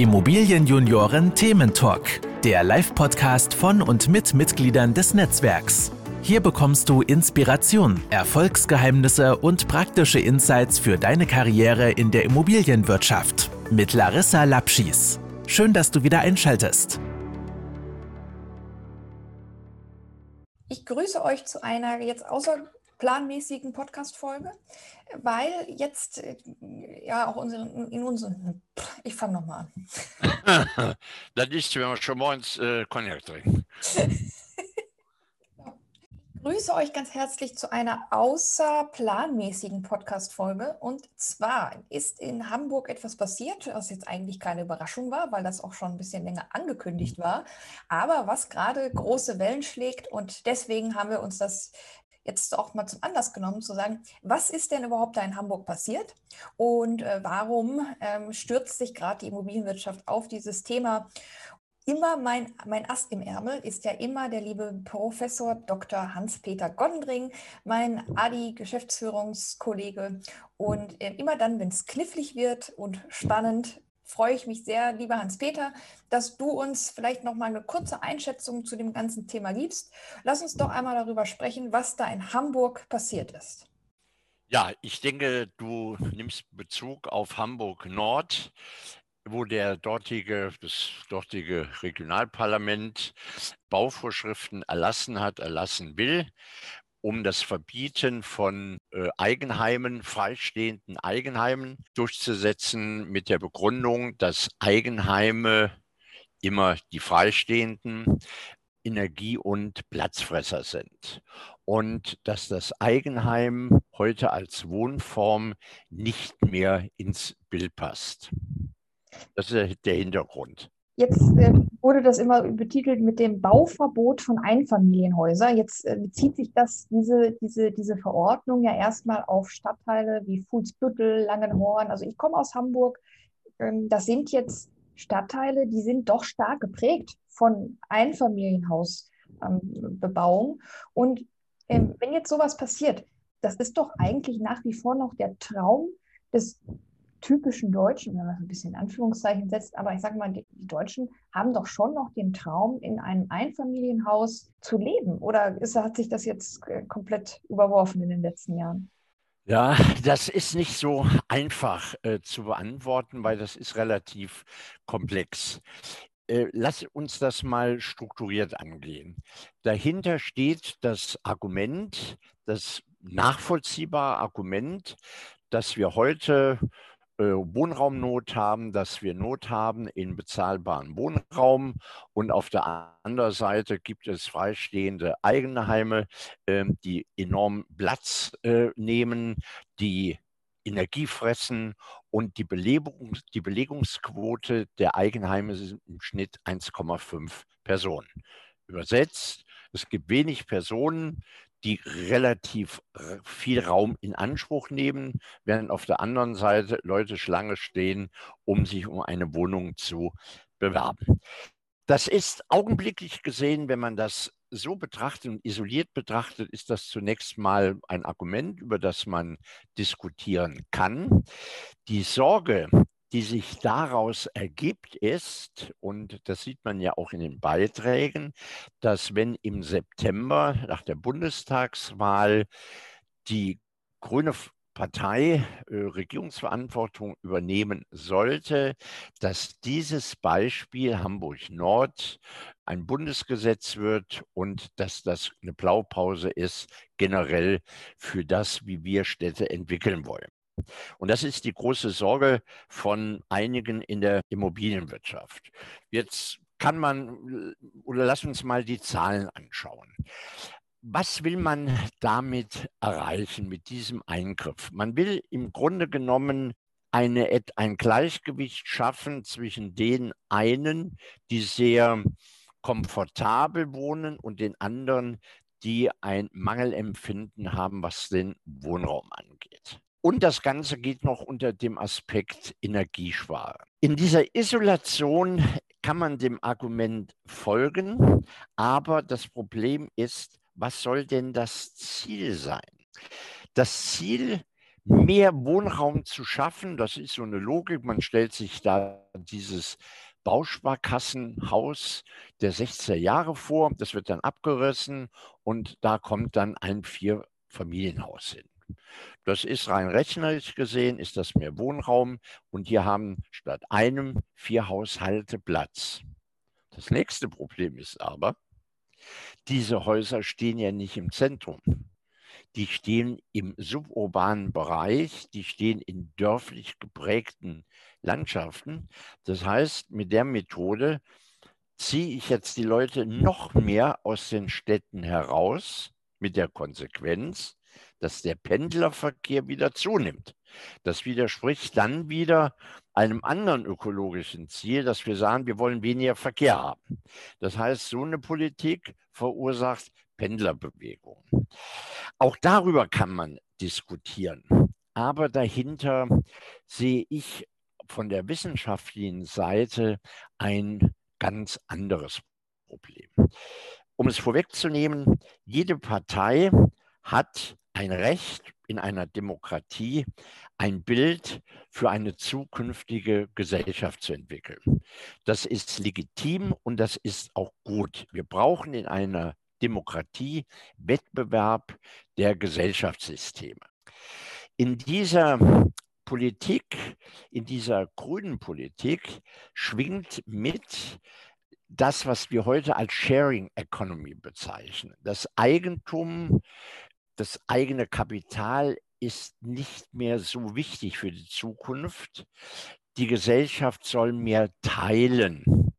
Immobilienjunioren Thementalk, der Live-Podcast von und mit Mitgliedern des Netzwerks. Hier bekommst du Inspiration, Erfolgsgeheimnisse und praktische Insights für deine Karriere in der Immobilienwirtschaft mit Larissa Lapschis. Schön, dass du wieder einschaltest. Ich grüße euch zu einer jetzt außerplanmäßigen Podcast-Folge, weil jetzt äh, ja auch unseren, in unseren, ich fange nochmal an. das ist, wenn wir schon morgens äh, Cognac trinken. Ich grüße euch ganz herzlich zu einer außerplanmäßigen Podcast-Folge. Und zwar ist in Hamburg etwas passiert, was jetzt eigentlich keine Überraschung war, weil das auch schon ein bisschen länger angekündigt war, aber was gerade große Wellen schlägt. Und deswegen haben wir uns das jetzt auch mal zum Anlass genommen, zu sagen, was ist denn überhaupt da in Hamburg passiert und äh, warum ähm, stürzt sich gerade die Immobilienwirtschaft auf dieses Thema? Immer mein, mein Ast im Ärmel ist ja immer der liebe Professor Dr. Hans-Peter Gondring, mein ADI-Geschäftsführungskollege. Und äh, immer dann, wenn es knifflig wird und spannend, freue ich mich sehr, lieber Hans-Peter, dass du uns vielleicht noch mal eine kurze Einschätzung zu dem ganzen Thema gibst. Lass uns doch einmal darüber sprechen, was da in Hamburg passiert ist. Ja, ich denke, du nimmst Bezug auf Hamburg Nord, wo der dortige, das dortige Regionalparlament Bauvorschriften erlassen hat, erlassen will um das Verbieten von äh, Eigenheimen, freistehenden Eigenheimen durchzusetzen mit der Begründung, dass Eigenheime immer die freistehenden Energie- und Platzfresser sind und dass das Eigenheim heute als Wohnform nicht mehr ins Bild passt. Das ist der Hintergrund. Jetzt äh, wurde das immer betitelt mit dem Bauverbot von Einfamilienhäusern. Jetzt äh, bezieht sich das, diese, diese, diese Verordnung ja erstmal auf Stadtteile wie Fuhlsbüttel, Langenhorn. Also ich komme aus Hamburg. Ähm, das sind jetzt Stadtteile, die sind doch stark geprägt von Einfamilienhausbebauung. Ähm, Und ähm, wenn jetzt sowas passiert, das ist doch eigentlich nach wie vor noch der Traum des typischen Deutschen, wenn man es ein bisschen Anführungszeichen setzt, aber ich sage mal, die, Deutschen haben doch schon noch den Traum, in einem Einfamilienhaus zu leben. Oder ist, hat sich das jetzt äh, komplett überworfen in den letzten Jahren? Ja, das ist nicht so einfach äh, zu beantworten, weil das ist relativ komplex. Äh, lass uns das mal strukturiert angehen. Dahinter steht das Argument, das nachvollziehbare Argument, dass wir heute Wohnraumnot haben, dass wir Not haben in bezahlbaren Wohnraum und auf der anderen Seite gibt es freistehende Eigenheime, ähm, die enorm Platz äh, nehmen, die Energie fressen und die, Belebung, die Belegungsquote der Eigenheime sind im Schnitt 1,5 Personen. Übersetzt, es gibt wenig Personen, die relativ viel Raum in Anspruch nehmen, während auf der anderen Seite Leute Schlange stehen, um sich um eine Wohnung zu bewerben. Das ist augenblicklich gesehen, wenn man das so betrachtet und isoliert betrachtet, ist das zunächst mal ein Argument, über das man diskutieren kann. Die Sorge, die sich daraus ergibt, ist, und das sieht man ja auch in den Beiträgen, dass wenn im September nach der Bundestagswahl die Grüne Partei äh, Regierungsverantwortung übernehmen sollte, dass dieses Beispiel Hamburg Nord ein Bundesgesetz wird und dass das eine Blaupause ist generell für das, wie wir Städte entwickeln wollen. Und das ist die große Sorge von einigen in der Immobilienwirtschaft. Jetzt kann man, oder lass uns mal die Zahlen anschauen. Was will man damit erreichen, mit diesem Eingriff? Man will im Grunde genommen eine, ein Gleichgewicht schaffen zwischen den einen, die sehr komfortabel wohnen und den anderen, die ein Mangelempfinden haben, was den Wohnraum angeht. Und das Ganze geht noch unter dem Aspekt Energiesparen. In dieser Isolation kann man dem Argument folgen, aber das Problem ist, was soll denn das Ziel sein? Das Ziel mehr Wohnraum zu schaffen. Das ist so eine Logik. Man stellt sich da dieses Bausparkassenhaus der 60er Jahre vor. Das wird dann abgerissen und da kommt dann ein Vierfamilienhaus hin. Das ist rein rechnerisch gesehen, ist das mehr Wohnraum und hier haben statt einem vier Haushalte Platz. Das nächste Problem ist aber, diese Häuser stehen ja nicht im Zentrum. Die stehen im suburbanen Bereich, die stehen in dörflich geprägten Landschaften. Das heißt, mit der Methode ziehe ich jetzt die Leute noch mehr aus den Städten heraus, mit der Konsequenz, dass der Pendlerverkehr wieder zunimmt. Das widerspricht dann wieder einem anderen ökologischen Ziel, dass wir sagen, wir wollen weniger Verkehr haben. Das heißt, so eine Politik verursacht Pendlerbewegungen. Auch darüber kann man diskutieren. Aber dahinter sehe ich von der wissenschaftlichen Seite ein ganz anderes Problem. Um es vorwegzunehmen, jede Partei hat ein Recht in einer Demokratie, ein Bild für eine zukünftige Gesellschaft zu entwickeln. Das ist legitim und das ist auch gut. Wir brauchen in einer Demokratie Wettbewerb der Gesellschaftssysteme. In dieser Politik, in dieser grünen Politik schwingt mit das, was wir heute als Sharing Economy bezeichnen. Das Eigentum das eigene Kapital ist nicht mehr so wichtig für die Zukunft. Die Gesellschaft soll mehr teilen.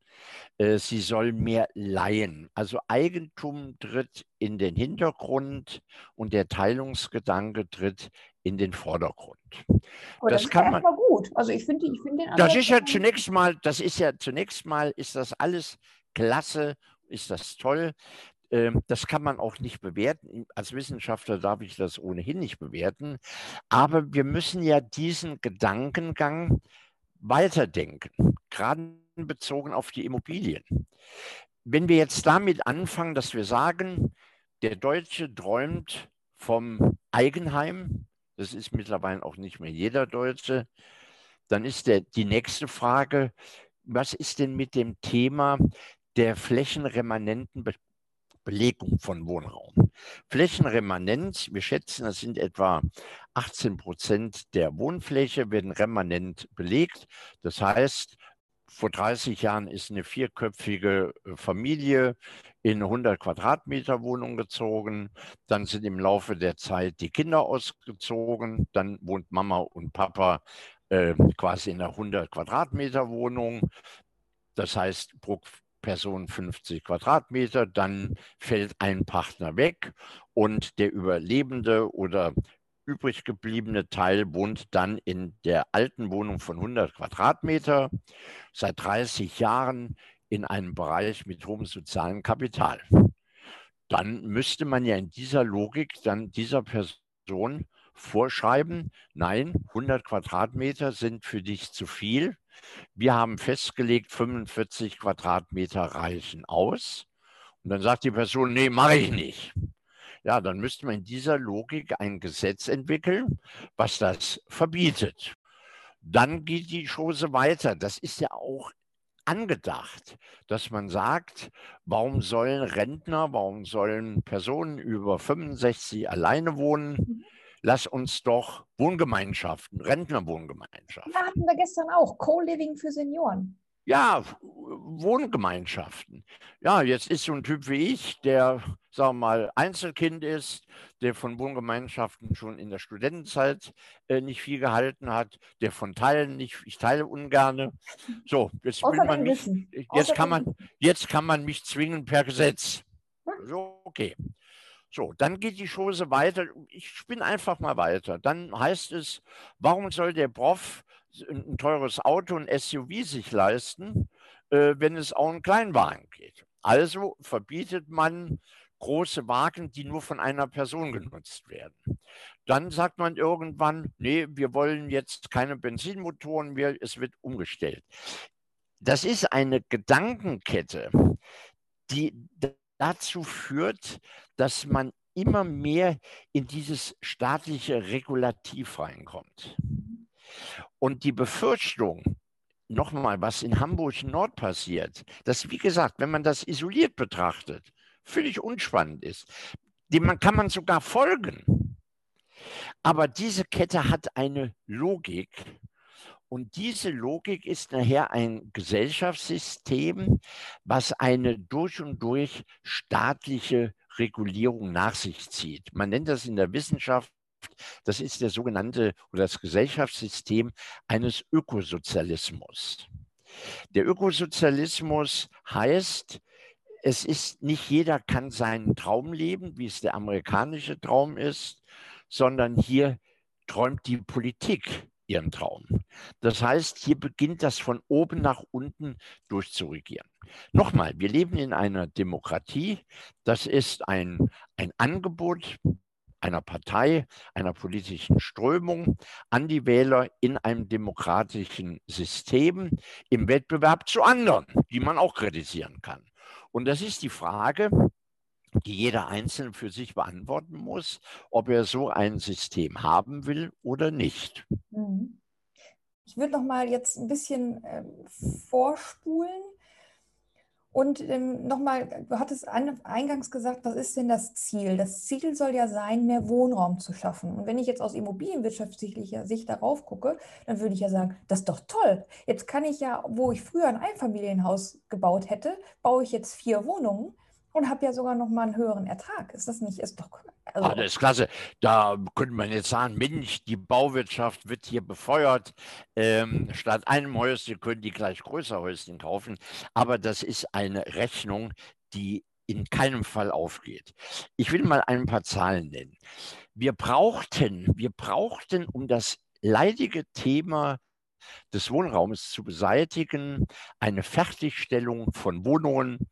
Äh, sie soll mehr leihen. Also Eigentum tritt in den Hintergrund und der Teilungsgedanke tritt in den Vordergrund. Aber das, das kann man gut. Also ich finde, ich finde Das ist ja zunächst mal, das ist ja zunächst mal, ist das alles klasse, ist das toll. Ähm, das kann man auch nicht bewerten. Als Wissenschaftler darf ich das ohnehin nicht bewerten. Aber wir müssen ja diesen Gedankengang weiterdenken, gerade bezogen auf die Immobilien. Wenn wir jetzt damit anfangen, dass wir sagen, der Deutsche träumt vom Eigenheim, das ist mittlerweile auch nicht mehr jeder Deutsche, dann ist der, die nächste Frage, was ist denn mit dem Thema der flächenremanenten Belegung von Wohnraum. Flächenremanent, wir schätzen, das sind etwa 18 Prozent der Wohnfläche, werden remanent belegt. Das heißt, vor 30 Jahren ist eine vierköpfige äh, Familie in eine 100 Quadratmeter Wohnung gezogen. Dann sind im Laufe der Zeit die Kinder ausgezogen. Dann wohnt Mama und Papa äh, quasi in einer 100 Quadratmeter Wohnung. Das heißt, pro Person 50 Quadratmeter, dann fällt ein Partner weg und der überlebende oder übrig gebliebene Teil wohnt dann in der alten Wohnung von 100 Quadratmeter, seit 30 Jahren in einem Bereich mit hohem sozialen Kapital. Dann müsste man ja in dieser Logik dann dieser Person vorschreiben, nein, 100 Quadratmeter sind für dich zu viel, wir haben festgelegt, 45 Quadratmeter reichen aus. Und dann sagt die Person, nee, mache ich nicht. Ja, dann müsste man in dieser Logik ein Gesetz entwickeln, was das verbietet. Dann geht die Chose weiter. Das ist ja auch angedacht, dass man sagt, warum sollen Rentner, warum sollen Personen über 65 alleine wohnen? Lass uns doch Wohngemeinschaften, Rentnerwohngemeinschaften. Ja, hatten wir gestern auch, Co-Living für Senioren. Ja, Wohngemeinschaften. Ja, jetzt ist so ein Typ wie ich, der, sagen wir mal, Einzelkind ist, der von Wohngemeinschaften schon in der Studentenzeit äh, nicht viel gehalten hat, der von Teilen nicht, ich teile ungerne. So, jetzt will man mich, jetzt kann man, jetzt kann man mich zwingen per Gesetz. Hm? So, okay. So, dann geht die Chose weiter. Ich spinne einfach mal weiter. Dann heißt es, warum soll der Prof ein teures Auto, ein SUV sich leisten, äh, wenn es auch einen Kleinwagen geht? Also verbietet man große Wagen, die nur von einer Person genutzt werden. Dann sagt man irgendwann, nee, wir wollen jetzt keine Benzinmotoren mehr, es wird umgestellt. Das ist eine Gedankenkette, die dazu führt, dass man immer mehr in dieses staatliche Regulativ reinkommt. Und die Befürchtung, nochmal, was in Hamburg Nord passiert, dass, wie gesagt, wenn man das isoliert betrachtet, völlig unspannend ist, dem kann man sogar folgen. Aber diese Kette hat eine Logik. Und diese Logik ist nachher ein Gesellschaftssystem, was eine durch und durch staatliche Regulierung nach sich zieht. Man nennt das in der Wissenschaft, das ist der sogenannte oder das Gesellschaftssystem eines Ökosozialismus. Der Ökosozialismus heißt, es ist nicht jeder kann seinen Traum leben, wie es der amerikanische Traum ist, sondern hier träumt die Politik ihren Traum. Das heißt, hier beginnt das von oben nach unten durchzuregieren. Nochmal, wir leben in einer Demokratie. Das ist ein, ein Angebot einer Partei, einer politischen Strömung an die Wähler in einem demokratischen System im Wettbewerb zu anderen, die man auch kritisieren kann. Und das ist die Frage, die jeder Einzelne für sich beantworten muss, ob er so ein System haben will oder nicht. Mhm. Ich würde noch mal jetzt ein bisschen äh, vorspulen und ähm, nochmal, du hattest eingangs gesagt, was ist denn das Ziel? Das Ziel soll ja sein, mehr Wohnraum zu schaffen. Und wenn ich jetzt aus immobilienwirtschaftlicher Sicht darauf gucke, dann würde ich ja sagen, das ist doch toll. Jetzt kann ich ja, wo ich früher ein Einfamilienhaus gebaut hätte, baue ich jetzt vier Wohnungen und habe ja sogar noch mal einen höheren Ertrag. Ist das nicht, ist doch. Also ah, das ist klasse. Da könnte man jetzt sagen, Mensch, die Bauwirtschaft wird hier befeuert. Ähm, statt einem Häuschen können die gleich größere Häuschen kaufen. Aber das ist eine Rechnung, die in keinem Fall aufgeht. Ich will mal ein paar Zahlen nennen. Wir brauchten, wir brauchten, um das leidige Thema des Wohnraums zu beseitigen, eine Fertigstellung von Wohnungen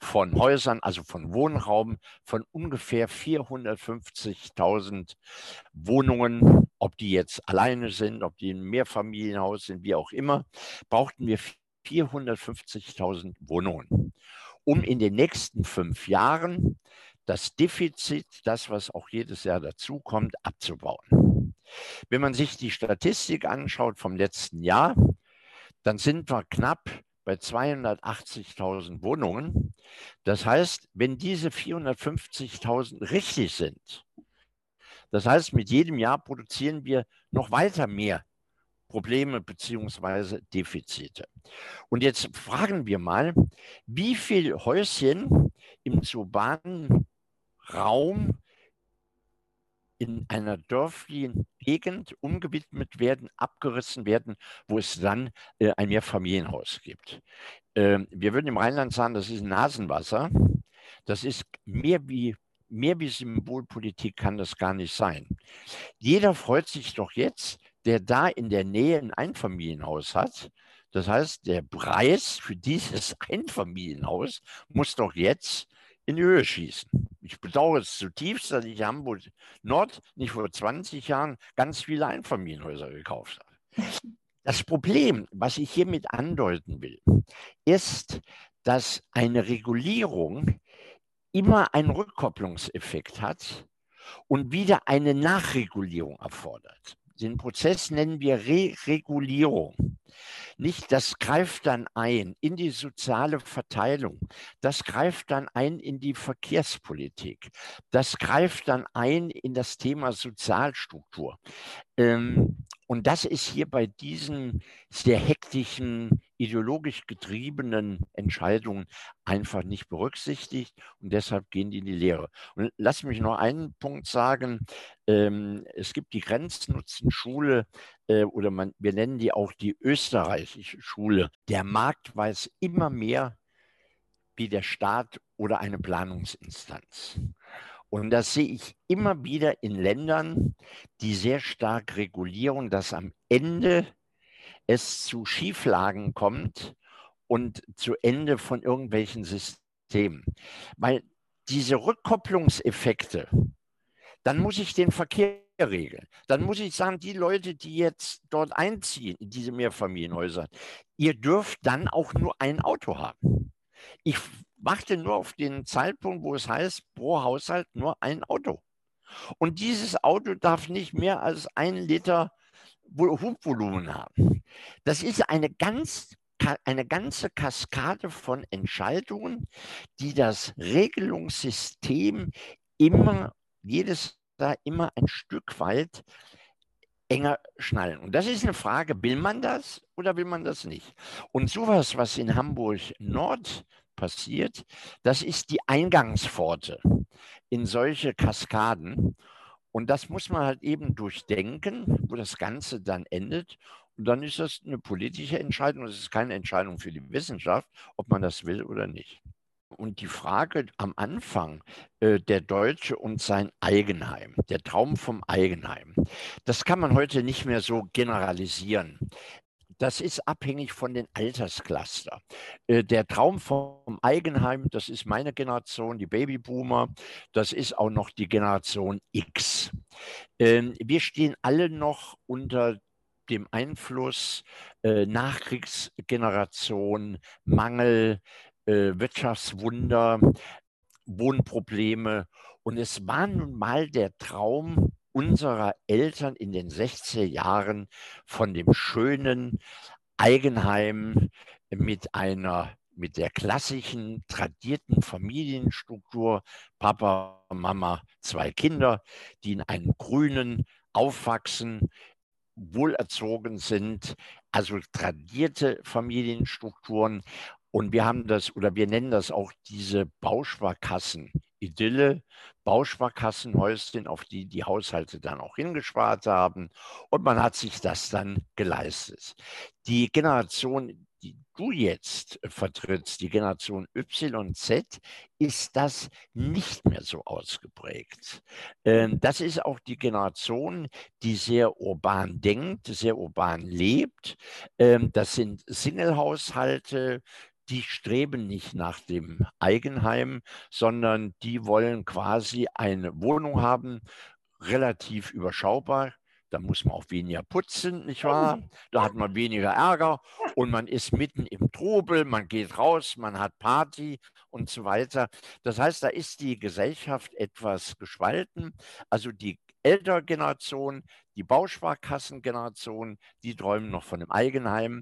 von Häusern, also von Wohnraum, von ungefähr 450.000 Wohnungen, ob die jetzt alleine sind, ob die ein Mehrfamilienhaus sind, wie auch immer, brauchten wir 450.000 Wohnungen, um in den nächsten fünf Jahren das Defizit, das, was auch jedes Jahr dazukommt, abzubauen. Wenn man sich die Statistik anschaut vom letzten Jahr, dann sind wir knapp bei 280.000 Wohnungen. Das heißt, wenn diese 450.000 richtig sind, das heißt, mit jedem Jahr produzieren wir noch weiter mehr Probleme bzw. Defizite. Und jetzt fragen wir mal, wie viele Häuschen im urbanen Raum in einer dörflichen Gegend umgewidmet werden, abgerissen werden, wo es dann äh, ein Mehrfamilienhaus gibt. Ähm, wir würden im Rheinland sagen, das ist Nasenwasser. Das ist mehr wie, mehr wie Symbolpolitik kann das gar nicht sein. Jeder freut sich doch jetzt, der da in der Nähe ein Einfamilienhaus hat. Das heißt, der Preis für dieses Einfamilienhaus muss doch jetzt in die Höhe schießen. Ich bedauere es zutiefst, dass ich Hamburg Nord nicht vor 20 Jahren ganz viele Einfamilienhäuser gekauft habe. Das Problem, was ich hiermit andeuten will, ist, dass eine Regulierung immer einen Rückkopplungseffekt hat und wieder eine Nachregulierung erfordert. Den Prozess nennen wir Re-Regulierung. Nicht, das greift dann ein in die soziale Verteilung, das greift dann ein in die Verkehrspolitik, das greift dann ein in das Thema Sozialstruktur. Ähm, und das ist hier bei diesen sehr hektischen, ideologisch getriebenen Entscheidungen einfach nicht berücksichtigt und deshalb gehen die in die Lehre. Und lass mich noch einen Punkt sagen. Ähm, es gibt die Grenznutzenschule äh, oder man, wir nennen die auch die österreichische Schule. Der Markt weiß immer mehr wie der Staat oder eine Planungsinstanz. Und das sehe ich immer wieder in Ländern, die sehr stark regulieren, dass am Ende es zu Schieflagen kommt und zu Ende von irgendwelchen Systemen. Weil diese Rückkopplungseffekte, dann muss ich den Verkehr regeln. Dann muss ich sagen, die Leute, die jetzt dort einziehen, in diese Mehrfamilienhäuser, ihr dürft dann auch nur ein Auto haben. Ich warte nur auf den Zeitpunkt, wo es heißt, pro Haushalt nur ein Auto. Und dieses Auto darf nicht mehr als ein Liter Hubvolumen haben. Das ist eine ganz eine ganze Kaskade von Entscheidungen, die das Regelungssystem immer, jedes da immer ein Stück weit enger schnallen. Und das ist eine Frage, will man das oder will man das nicht? Und sowas, was in Hamburg Nord passiert, das ist die Eingangspforte in solche Kaskaden. Und das muss man halt eben durchdenken, wo das Ganze dann endet. Und dann ist das eine politische Entscheidung. Es ist keine Entscheidung für die Wissenschaft, ob man das will oder nicht. Und die Frage am Anfang, äh, der Deutsche und sein Eigenheim, der Traum vom Eigenheim, das kann man heute nicht mehr so generalisieren. Das ist abhängig von den Alterscluster. Äh, der Traum vom Eigenheim, das ist meine Generation, die Babyboomer, das ist auch noch die Generation X. Ähm, wir stehen alle noch unter dem Einfluss äh, Nachkriegsgeneration, Mangel, äh, Wirtschaftswunder, Wohnprobleme. Und es war nun mal der Traum unserer Eltern in den 60er Jahren von dem schönen Eigenheim mit einer mit der klassischen, tradierten Familienstruktur, Papa, Mama, zwei Kinder, die in einem grünen aufwachsen, wohlerzogen sind, also tradierte Familienstrukturen. Und wir haben das, oder wir nennen das auch diese Bausparkassen. Idylle, Bausparkassenhäuschen, auf die die Haushalte dann auch hingespart haben. Und man hat sich das dann geleistet. Die Generation, die du jetzt vertrittst, die Generation YZ, ist das nicht mehr so ausgeprägt. Ähm, das ist auch die Generation, die sehr urban denkt, sehr urban lebt. Ähm, das sind Singlehaushalte, die streben nicht nach dem Eigenheim, sondern die wollen quasi eine Wohnung haben, relativ überschaubar. Da muss man auch weniger putzen, nicht wahr? Da hat man weniger Ärger und man ist mitten im Trubel, man geht raus, man hat Party und so weiter. Das heißt, da ist die Gesellschaft etwas gespalten. Also die ältere Generation, die Bausparkassengeneration, die träumen noch von einem Eigenheim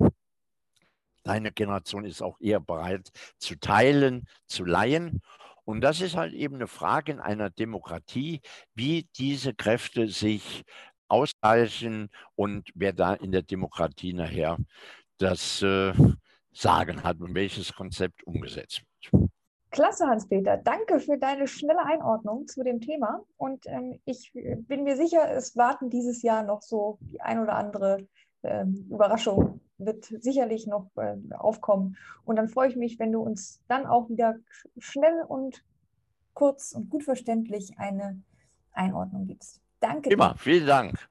deine Generation ist auch eher bereit zu teilen, zu leihen. Und das ist halt eben eine Frage in einer Demokratie, wie diese Kräfte sich ausgleichen und wer da in der Demokratie nachher das äh, Sagen hat und welches Konzept umgesetzt wird. Klasse, Hans-Peter. Danke für deine schnelle Einordnung zu dem Thema. Und ähm, ich bin mir sicher, es warten dieses Jahr noch so die ein oder andere ähm, Überraschung wird sicherlich noch äh, aufkommen. Und dann freue ich mich, wenn du uns dann auch wieder schnell und kurz und gut verständlich eine Einordnung gibst. Danke. Immer, vielen Dank.